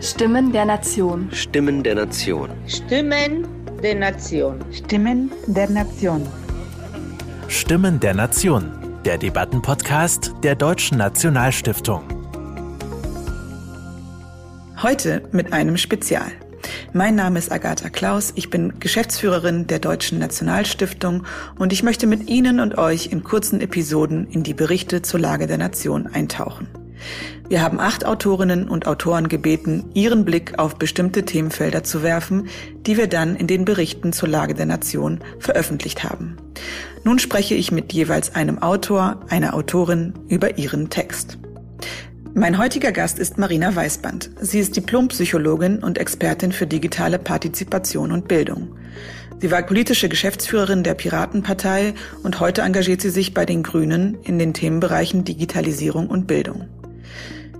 Stimmen der Nation. Stimmen der Nation. Stimmen der Nation. Stimmen der Nation. Stimmen der Nation. Der Debattenpodcast der Deutschen Nationalstiftung. Heute mit einem Spezial. Mein Name ist Agatha Klaus, ich bin Geschäftsführerin der Deutschen Nationalstiftung und ich möchte mit Ihnen und euch in kurzen Episoden in die Berichte zur Lage der Nation eintauchen. Wir haben acht Autorinnen und Autoren gebeten, ihren Blick auf bestimmte Themenfelder zu werfen, die wir dann in den Berichten zur Lage der Nation veröffentlicht haben. Nun spreche ich mit jeweils einem Autor, einer Autorin über ihren Text. Mein heutiger Gast ist Marina Weißband. Sie ist Diplompsychologin und Expertin für digitale Partizipation und Bildung. Sie war politische Geschäftsführerin der Piratenpartei und heute engagiert sie sich bei den Grünen in den Themenbereichen Digitalisierung und Bildung.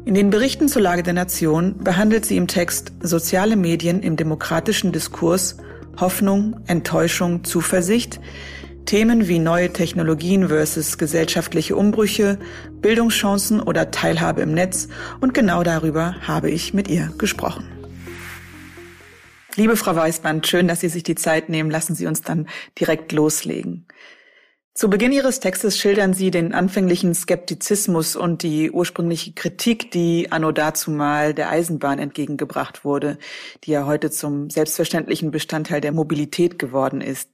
In den Berichten zur Lage der Nation behandelt sie im Text soziale Medien im demokratischen Diskurs, Hoffnung, Enttäuschung, Zuversicht, Themen wie neue Technologien versus gesellschaftliche Umbrüche, Bildungschancen oder Teilhabe im Netz und genau darüber habe ich mit ihr gesprochen. Liebe Frau Weißband, schön, dass Sie sich die Zeit nehmen. Lassen Sie uns dann direkt loslegen. Zu Beginn Ihres Textes schildern Sie den anfänglichen Skeptizismus und die ursprüngliche Kritik, die anno dazumal der Eisenbahn entgegengebracht wurde, die ja heute zum selbstverständlichen Bestandteil der Mobilität geworden ist.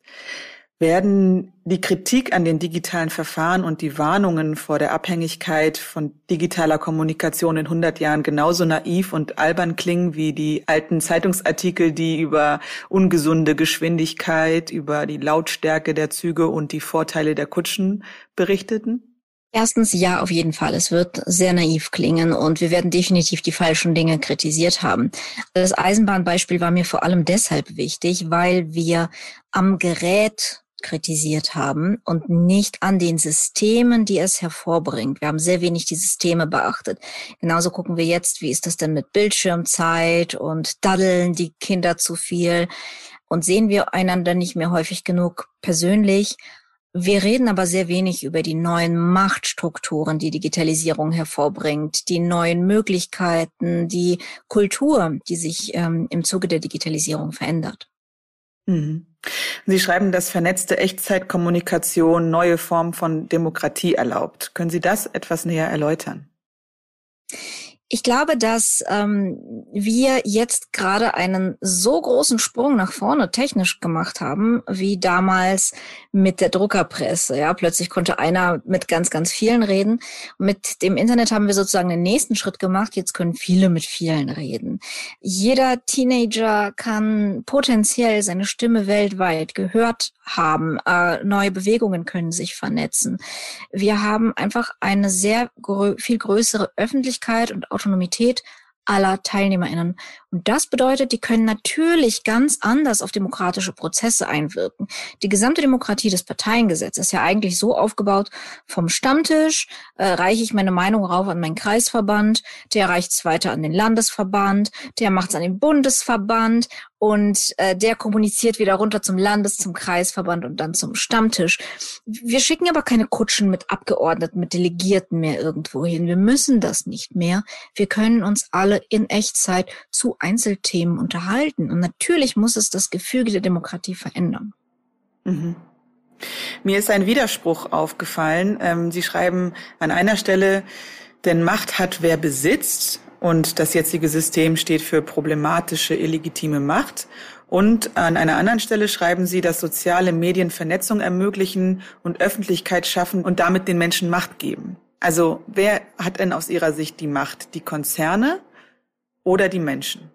Werden die Kritik an den digitalen Verfahren und die Warnungen vor der Abhängigkeit von digitaler Kommunikation in 100 Jahren genauso naiv und albern klingen wie die alten Zeitungsartikel, die über ungesunde Geschwindigkeit, über die Lautstärke der Züge und die Vorteile der Kutschen berichteten? Erstens, ja, auf jeden Fall. Es wird sehr naiv klingen und wir werden definitiv die falschen Dinge kritisiert haben. Das Eisenbahnbeispiel war mir vor allem deshalb wichtig, weil wir am Gerät kritisiert haben und nicht an den Systemen, die es hervorbringt. Wir haben sehr wenig die Systeme beachtet. Genauso gucken wir jetzt, wie ist das denn mit Bildschirmzeit und daddeln die Kinder zu viel und sehen wir einander nicht mehr häufig genug persönlich. Wir reden aber sehr wenig über die neuen Machtstrukturen, die Digitalisierung hervorbringt, die neuen Möglichkeiten, die Kultur, die sich ähm, im Zuge der Digitalisierung verändert. Mhm. Sie schreiben, dass vernetzte Echtzeitkommunikation neue Formen von Demokratie erlaubt. Können Sie das etwas näher erläutern? Ich glaube, dass ähm, wir jetzt gerade einen so großen Sprung nach vorne technisch gemacht haben, wie damals mit der Druckerpresse. Ja, plötzlich konnte einer mit ganz, ganz vielen reden. Mit dem Internet haben wir sozusagen den nächsten Schritt gemacht. Jetzt können viele mit vielen reden. Jeder Teenager kann potenziell seine Stimme weltweit gehört haben. Äh, neue Bewegungen können sich vernetzen. Wir haben einfach eine sehr grö viel größere Öffentlichkeit und Autonomität aller TeilnehmerInnen. Und das bedeutet, die können natürlich ganz anders auf demokratische Prozesse einwirken. Die gesamte Demokratie des Parteiengesetzes ist ja eigentlich so aufgebaut, vom Stammtisch äh, reiche ich meine Meinung rauf an meinen Kreisverband, der reicht es weiter an den Landesverband, der macht es an den Bundesverband und äh, der kommuniziert wieder runter zum Landes-, zum Kreisverband und dann zum Stammtisch. Wir schicken aber keine Kutschen mit Abgeordneten, mit Delegierten mehr irgendwo hin. Wir müssen das nicht mehr. Wir können uns alle in Echtzeit zu Einzelthemen unterhalten. Und natürlich muss es das Gefüge der Demokratie verändern. Mhm. Mir ist ein Widerspruch aufgefallen. Ähm, Sie schreiben an einer Stelle, denn Macht hat wer besitzt und das jetzige System steht für problematische, illegitime Macht. Und an einer anderen Stelle schreiben Sie, dass soziale Medien Vernetzung ermöglichen und Öffentlichkeit schaffen und damit den Menschen Macht geben. Also wer hat denn aus Ihrer Sicht die Macht? Die Konzerne oder die Menschen?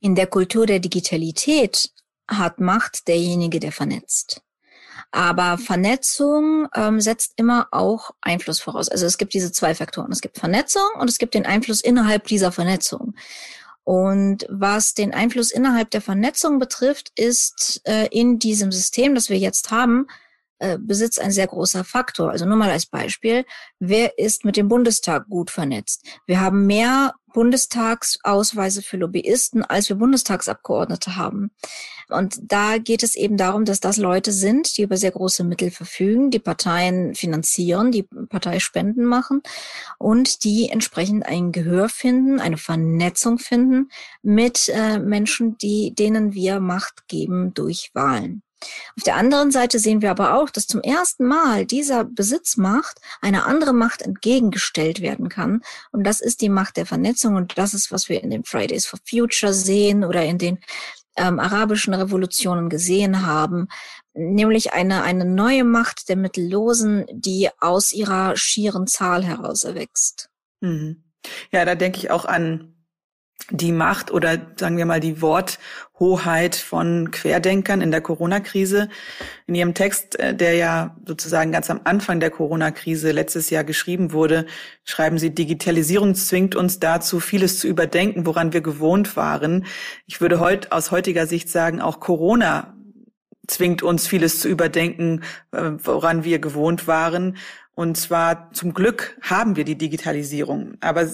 In der Kultur der Digitalität hat Macht derjenige, der vernetzt. Aber Vernetzung ähm, setzt immer auch Einfluss voraus. Also es gibt diese zwei Faktoren. Es gibt Vernetzung und es gibt den Einfluss innerhalb dieser Vernetzung. Und was den Einfluss innerhalb der Vernetzung betrifft, ist äh, in diesem System, das wir jetzt haben, äh, Besitz ein sehr großer Faktor. Also nur mal als Beispiel, wer ist mit dem Bundestag gut vernetzt? Wir haben mehr Bundestagsausweise für Lobbyisten, als wir Bundestagsabgeordnete haben. Und da geht es eben darum, dass das Leute sind, die über sehr große Mittel verfügen, die Parteien finanzieren, die Parteispenden machen und die entsprechend ein Gehör finden, eine Vernetzung finden mit äh, Menschen, die, denen wir Macht geben durch Wahlen. Auf der anderen Seite sehen wir aber auch, dass zum ersten Mal dieser Besitzmacht einer anderen Macht entgegengestellt werden kann. Und das ist die Macht der Vernetzung. Und das ist, was wir in den Fridays for Future sehen oder in den ähm, arabischen Revolutionen gesehen haben, nämlich eine, eine neue Macht der Mittellosen, die aus ihrer schieren Zahl heraus erwächst. Mhm. Ja, da denke ich auch an die Macht oder sagen wir mal die Worthoheit von Querdenkern in der Corona-Krise. In ihrem Text, äh, der ja sozusagen ganz am Anfang der Corona-Krise letztes Jahr geschrieben wurde, schreiben sie, Digitalisierung zwingt uns dazu, vieles zu überdenken, woran wir gewohnt waren. Ich würde heute aus heutiger Sicht sagen, auch Corona zwingt uns vieles zu überdenken, äh, woran wir gewohnt waren. Und zwar zum Glück haben wir die Digitalisierung. Aber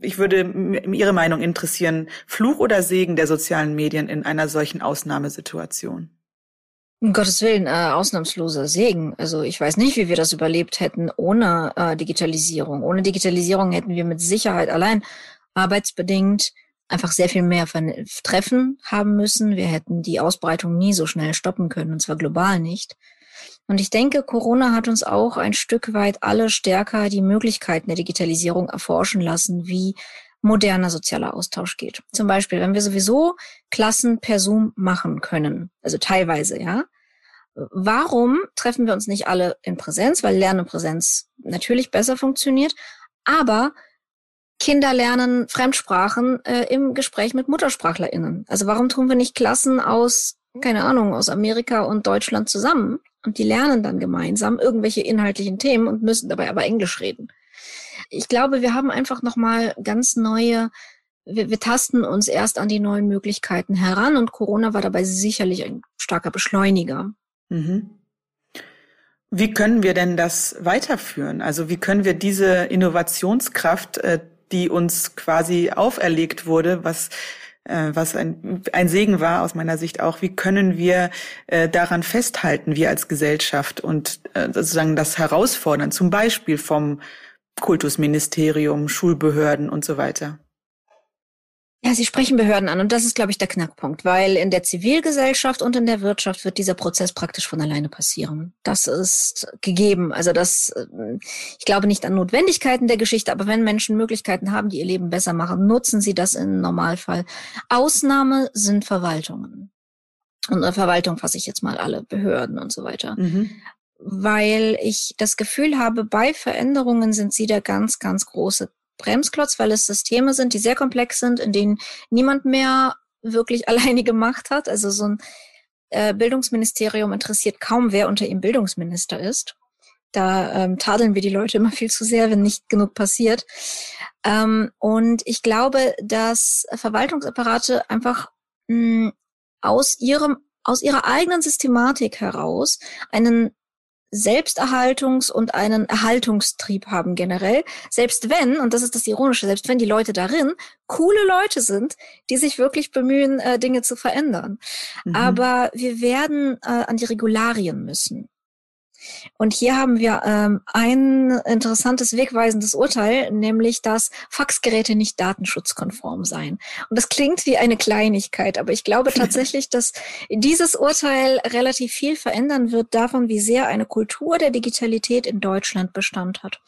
ich würde Ihre Meinung interessieren. Fluch oder Segen der sozialen Medien in einer solchen Ausnahmesituation? Um Gottes Willen, äh, ausnahmsloser Segen. Also ich weiß nicht, wie wir das überlebt hätten ohne äh, Digitalisierung. Ohne Digitalisierung hätten wir mit Sicherheit allein arbeitsbedingt einfach sehr viel mehr Treffen haben müssen. Wir hätten die Ausbreitung nie so schnell stoppen können, und zwar global nicht. Und ich denke, Corona hat uns auch ein Stück weit alle stärker die Möglichkeiten der Digitalisierung erforschen lassen, wie moderner sozialer Austausch geht. Zum Beispiel, wenn wir sowieso Klassen per Zoom machen können, also teilweise, ja. Warum treffen wir uns nicht alle in Präsenz? Weil Lernen in Präsenz natürlich besser funktioniert. Aber Kinder lernen Fremdsprachen äh, im Gespräch mit MuttersprachlerInnen. Also warum tun wir nicht Klassen aus, keine Ahnung, aus Amerika und Deutschland zusammen? Und die lernen dann gemeinsam irgendwelche inhaltlichen Themen und müssen dabei aber Englisch reden. Ich glaube, wir haben einfach nochmal ganz neue, wir, wir tasten uns erst an die neuen Möglichkeiten heran und Corona war dabei sicherlich ein starker Beschleuniger. Mhm. Wie können wir denn das weiterführen? Also wie können wir diese Innovationskraft, äh, die uns quasi auferlegt wurde, was was ein, ein Segen war aus meiner Sicht auch, wie können wir äh, daran festhalten, wir als Gesellschaft und äh, sozusagen das herausfordern, zum Beispiel vom Kultusministerium, Schulbehörden und so weiter. Ja, Sie sprechen Behörden an und das ist, glaube ich, der Knackpunkt, weil in der Zivilgesellschaft und in der Wirtschaft wird dieser Prozess praktisch von alleine passieren. Das ist gegeben. Also das, äh, ich glaube nicht an Notwendigkeiten der Geschichte, aber wenn Menschen Möglichkeiten haben, die ihr Leben besser machen, nutzen sie das im Normalfall. Ausnahme sind Verwaltungen. Und eine Verwaltung fasse ich jetzt mal alle Behörden und so weiter. Mhm. Weil ich das Gefühl habe, bei Veränderungen sind sie der ganz, ganz große Bremsklotz, weil es Systeme sind, die sehr komplex sind, in denen niemand mehr wirklich alleine gemacht hat. Also so ein äh, Bildungsministerium interessiert kaum, wer unter ihm Bildungsminister ist. Da ähm, tadeln wir die Leute immer viel zu sehr, wenn nicht genug passiert. Ähm, und ich glaube, dass Verwaltungsapparate einfach mh, aus ihrem aus ihrer eigenen Systematik heraus einen Selbsterhaltungs- und einen Erhaltungstrieb haben generell. Selbst wenn, und das ist das Ironische, selbst wenn die Leute darin coole Leute sind, die sich wirklich bemühen, äh, Dinge zu verändern. Mhm. Aber wir werden äh, an die Regularien müssen. Und hier haben wir ähm, ein interessantes wegweisendes Urteil, nämlich dass Faxgeräte nicht datenschutzkonform seien. Und das klingt wie eine Kleinigkeit, aber ich glaube tatsächlich, dass dieses Urteil relativ viel verändern wird davon, wie sehr eine Kultur der Digitalität in Deutschland Bestand hat.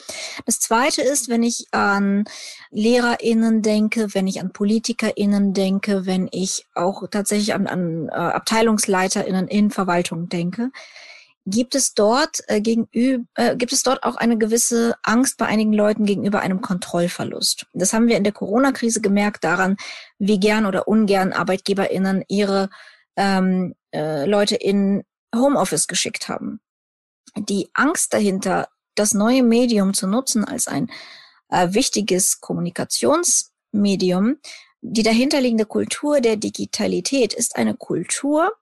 Das Zweite ist, wenn ich an LehrerInnen denke, wenn ich an PolitikerInnen denke, wenn ich auch tatsächlich an, an äh, AbteilungsleiterInnen in Verwaltung denke, Gibt es dort äh, gegenüber, äh, gibt es dort auch eine gewisse Angst bei einigen Leuten gegenüber einem Kontrollverlust? Das haben wir in der Corona-Krise gemerkt daran, wie gern oder ungern ArbeitgeberInnen ihre ähm, äh, Leute in Homeoffice geschickt haben. Die Angst dahinter, das neue Medium zu nutzen als ein äh, wichtiges Kommunikationsmedium, die dahinterliegende Kultur der Digitalität ist eine Kultur,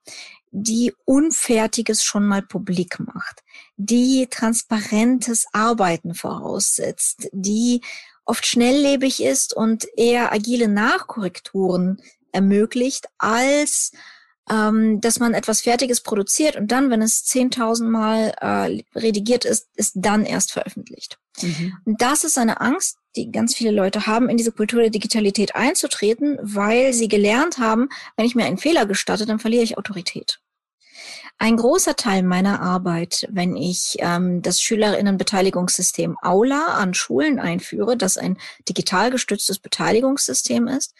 die Unfertiges schon mal publik macht, die transparentes Arbeiten voraussetzt, die oft schnelllebig ist und eher agile Nachkorrekturen ermöglicht, als ähm, dass man etwas Fertiges produziert und dann, wenn es 10.000 Mal äh, redigiert ist, ist dann erst veröffentlicht. Mhm. Und das ist eine Angst, die ganz viele Leute haben, in diese Kultur der Digitalität einzutreten, weil sie gelernt haben, wenn ich mir einen Fehler gestatte, dann verliere ich Autorität. Ein großer Teil meiner Arbeit, wenn ich ähm, das Schülerinnenbeteiligungssystem Aula an Schulen einführe, das ein digital gestütztes Beteiligungssystem ist,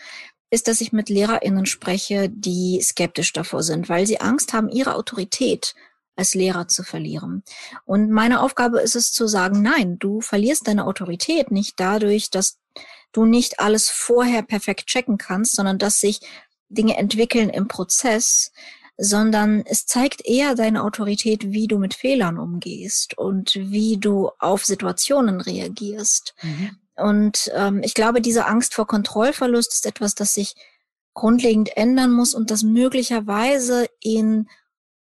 ist, dass ich mit LehrerInnen spreche, die skeptisch davor sind, weil sie Angst haben, ihre Autorität als Lehrer zu verlieren. Und meine Aufgabe ist es zu sagen, nein, du verlierst deine Autorität nicht dadurch, dass du nicht alles vorher perfekt checken kannst, sondern dass sich Dinge entwickeln im Prozess, sondern es zeigt eher deine Autorität, wie du mit Fehlern umgehst und wie du auf Situationen reagierst. Mhm. Und ähm, ich glaube, diese Angst vor Kontrollverlust ist etwas, das sich grundlegend ändern muss und das möglicherweise in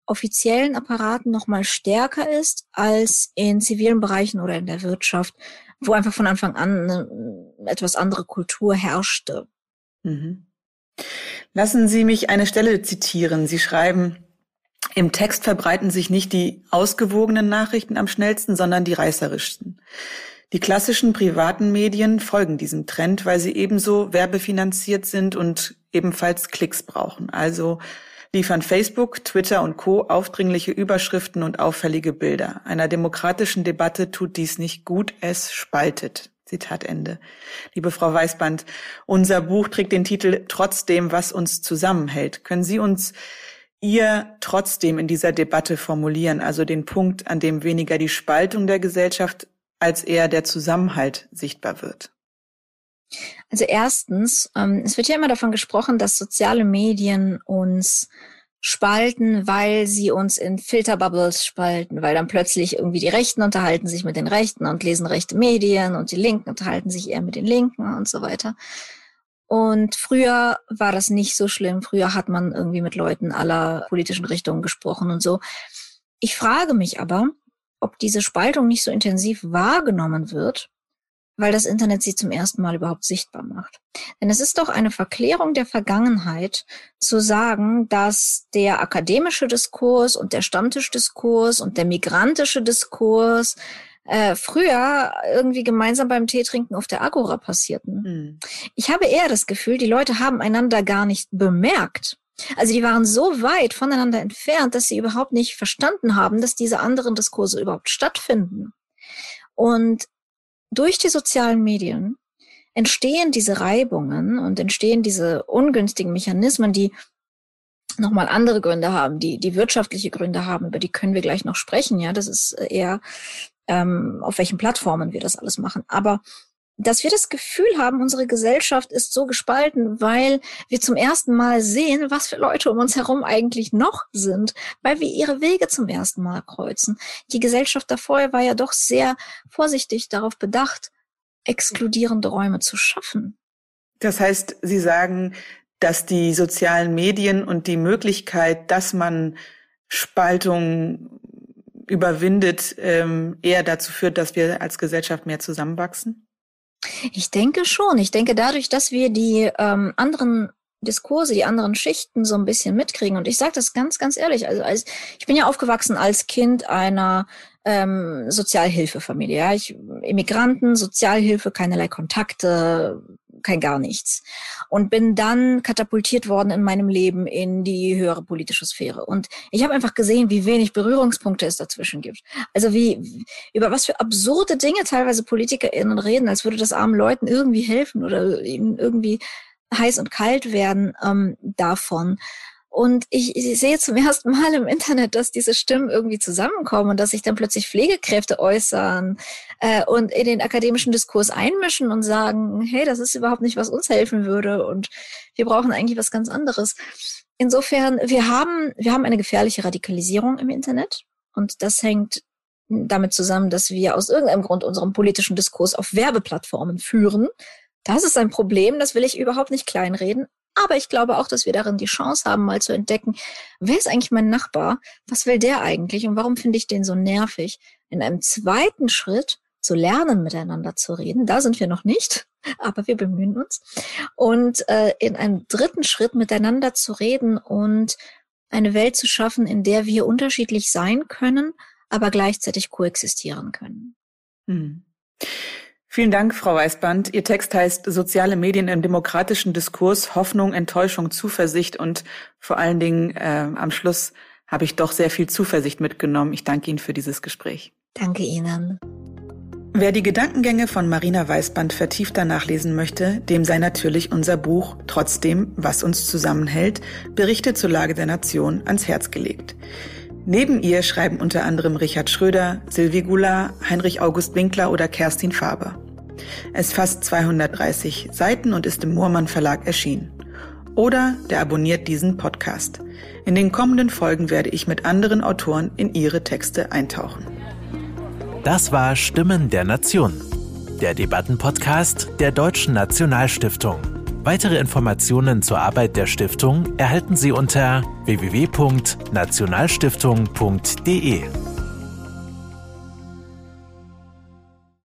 offiziellen Apparaten noch mal stärker ist als in zivilen Bereichen oder in der Wirtschaft, wo einfach von Anfang an eine etwas andere Kultur herrschte. Mhm. Lassen Sie mich eine Stelle zitieren. Sie schreiben, im Text verbreiten sich nicht die ausgewogenen Nachrichten am schnellsten, sondern die reißerischsten. Die klassischen privaten Medien folgen diesem Trend, weil sie ebenso werbefinanziert sind und ebenfalls Klicks brauchen. Also liefern Facebook, Twitter und Co. aufdringliche Überschriften und auffällige Bilder. Einer demokratischen Debatte tut dies nicht gut, es spaltet. Zitat Ende. Liebe Frau Weißband, unser Buch trägt den Titel Trotzdem, was uns zusammenhält. Können Sie uns Ihr trotzdem in dieser Debatte formulieren, also den Punkt, an dem weniger die Spaltung der Gesellschaft als eher der Zusammenhalt sichtbar wird? Also erstens, ähm, es wird ja immer davon gesprochen, dass soziale Medien uns spalten, weil sie uns in Filterbubbles spalten, weil dann plötzlich irgendwie die Rechten unterhalten sich mit den Rechten und lesen rechte Medien und die Linken unterhalten sich eher mit den Linken und so weiter. Und früher war das nicht so schlimm. Früher hat man irgendwie mit Leuten aller politischen Richtungen gesprochen und so. Ich frage mich aber, ob diese Spaltung nicht so intensiv wahrgenommen wird, weil das Internet sie zum ersten Mal überhaupt sichtbar macht. Denn es ist doch eine Verklärung der Vergangenheit zu sagen, dass der akademische Diskurs und der Stammtischdiskurs und der migrantische Diskurs äh, früher irgendwie gemeinsam beim Tee trinken auf der Agora passierten. Mhm. Ich habe eher das Gefühl, die Leute haben einander gar nicht bemerkt. Also die waren so weit voneinander entfernt, dass sie überhaupt nicht verstanden haben, dass diese anderen Diskurse überhaupt stattfinden. Und durch die sozialen Medien entstehen diese Reibungen und entstehen diese ungünstigen Mechanismen, die nochmal andere Gründe haben, die, die wirtschaftliche Gründe haben, über die können wir gleich noch sprechen. Ja, das ist eher, ähm, auf welchen Plattformen wir das alles machen. Aber dass wir das Gefühl haben, unsere Gesellschaft ist so gespalten, weil wir zum ersten Mal sehen, was für Leute um uns herum eigentlich noch sind, weil wir ihre Wege zum ersten Mal kreuzen. Die Gesellschaft davor war ja doch sehr vorsichtig darauf bedacht, exkludierende Räume zu schaffen. Das heißt, Sie sagen, dass die sozialen Medien und die Möglichkeit, dass man Spaltung überwindet, ähm, eher dazu führt, dass wir als Gesellschaft mehr zusammenwachsen? Ich denke schon. Ich denke dadurch, dass wir die ähm, anderen Diskurse, die anderen Schichten so ein bisschen mitkriegen. Und ich sage das ganz, ganz ehrlich. Also als, ich bin ja aufgewachsen als Kind einer ähm, Sozialhilfefamilie. Ja? Ich, Immigranten, Sozialhilfe, keinerlei Kontakte, kein gar nichts. Und bin dann katapultiert worden in meinem Leben in die höhere politische Sphäre. Und ich habe einfach gesehen, wie wenig Berührungspunkte es dazwischen gibt. Also wie, über was für absurde Dinge teilweise PolitikerInnen reden, als würde das armen Leuten irgendwie helfen oder ihnen irgendwie heiß und kalt werden ähm, davon. Und ich, ich sehe zum ersten Mal im Internet, dass diese Stimmen irgendwie zusammenkommen und dass sich dann plötzlich Pflegekräfte äußern äh, und in den akademischen Diskurs einmischen und sagen, hey, das ist überhaupt nicht, was uns helfen würde und wir brauchen eigentlich was ganz anderes. Insofern, wir haben, wir haben eine gefährliche Radikalisierung im Internet und das hängt damit zusammen, dass wir aus irgendeinem Grund unseren politischen Diskurs auf Werbeplattformen führen. Das ist ein Problem, das will ich überhaupt nicht kleinreden. Aber ich glaube auch, dass wir darin die Chance haben, mal zu entdecken, wer ist eigentlich mein Nachbar? Was will der eigentlich? Und warum finde ich den so nervig? In einem zweiten Schritt zu lernen, miteinander zu reden. Da sind wir noch nicht, aber wir bemühen uns. Und äh, in einem dritten Schritt miteinander zu reden und eine Welt zu schaffen, in der wir unterschiedlich sein können, aber gleichzeitig koexistieren können. Hm. Vielen Dank, Frau Weißband. Ihr Text heißt Soziale Medien im demokratischen Diskurs, Hoffnung, Enttäuschung, Zuversicht und vor allen Dingen äh, am Schluss habe ich doch sehr viel Zuversicht mitgenommen. Ich danke Ihnen für dieses Gespräch. Danke Ihnen. Wer die Gedankengänge von Marina Weißband vertiefter nachlesen möchte, dem sei natürlich unser Buch Trotzdem, was uns zusammenhält, Berichte zur Lage der Nation ans Herz gelegt. Neben ihr schreiben unter anderem Richard Schröder, Sylvie Goulart, Heinrich August Winkler oder Kerstin Faber. Es fasst 230 Seiten und ist im Moormann Verlag erschienen. Oder der abonniert diesen Podcast. In den kommenden Folgen werde ich mit anderen Autoren in ihre Texte eintauchen. Das war Stimmen der Nation, der Debattenpodcast der Deutschen Nationalstiftung. Weitere Informationen zur Arbeit der Stiftung erhalten Sie unter www.nationalstiftung.de.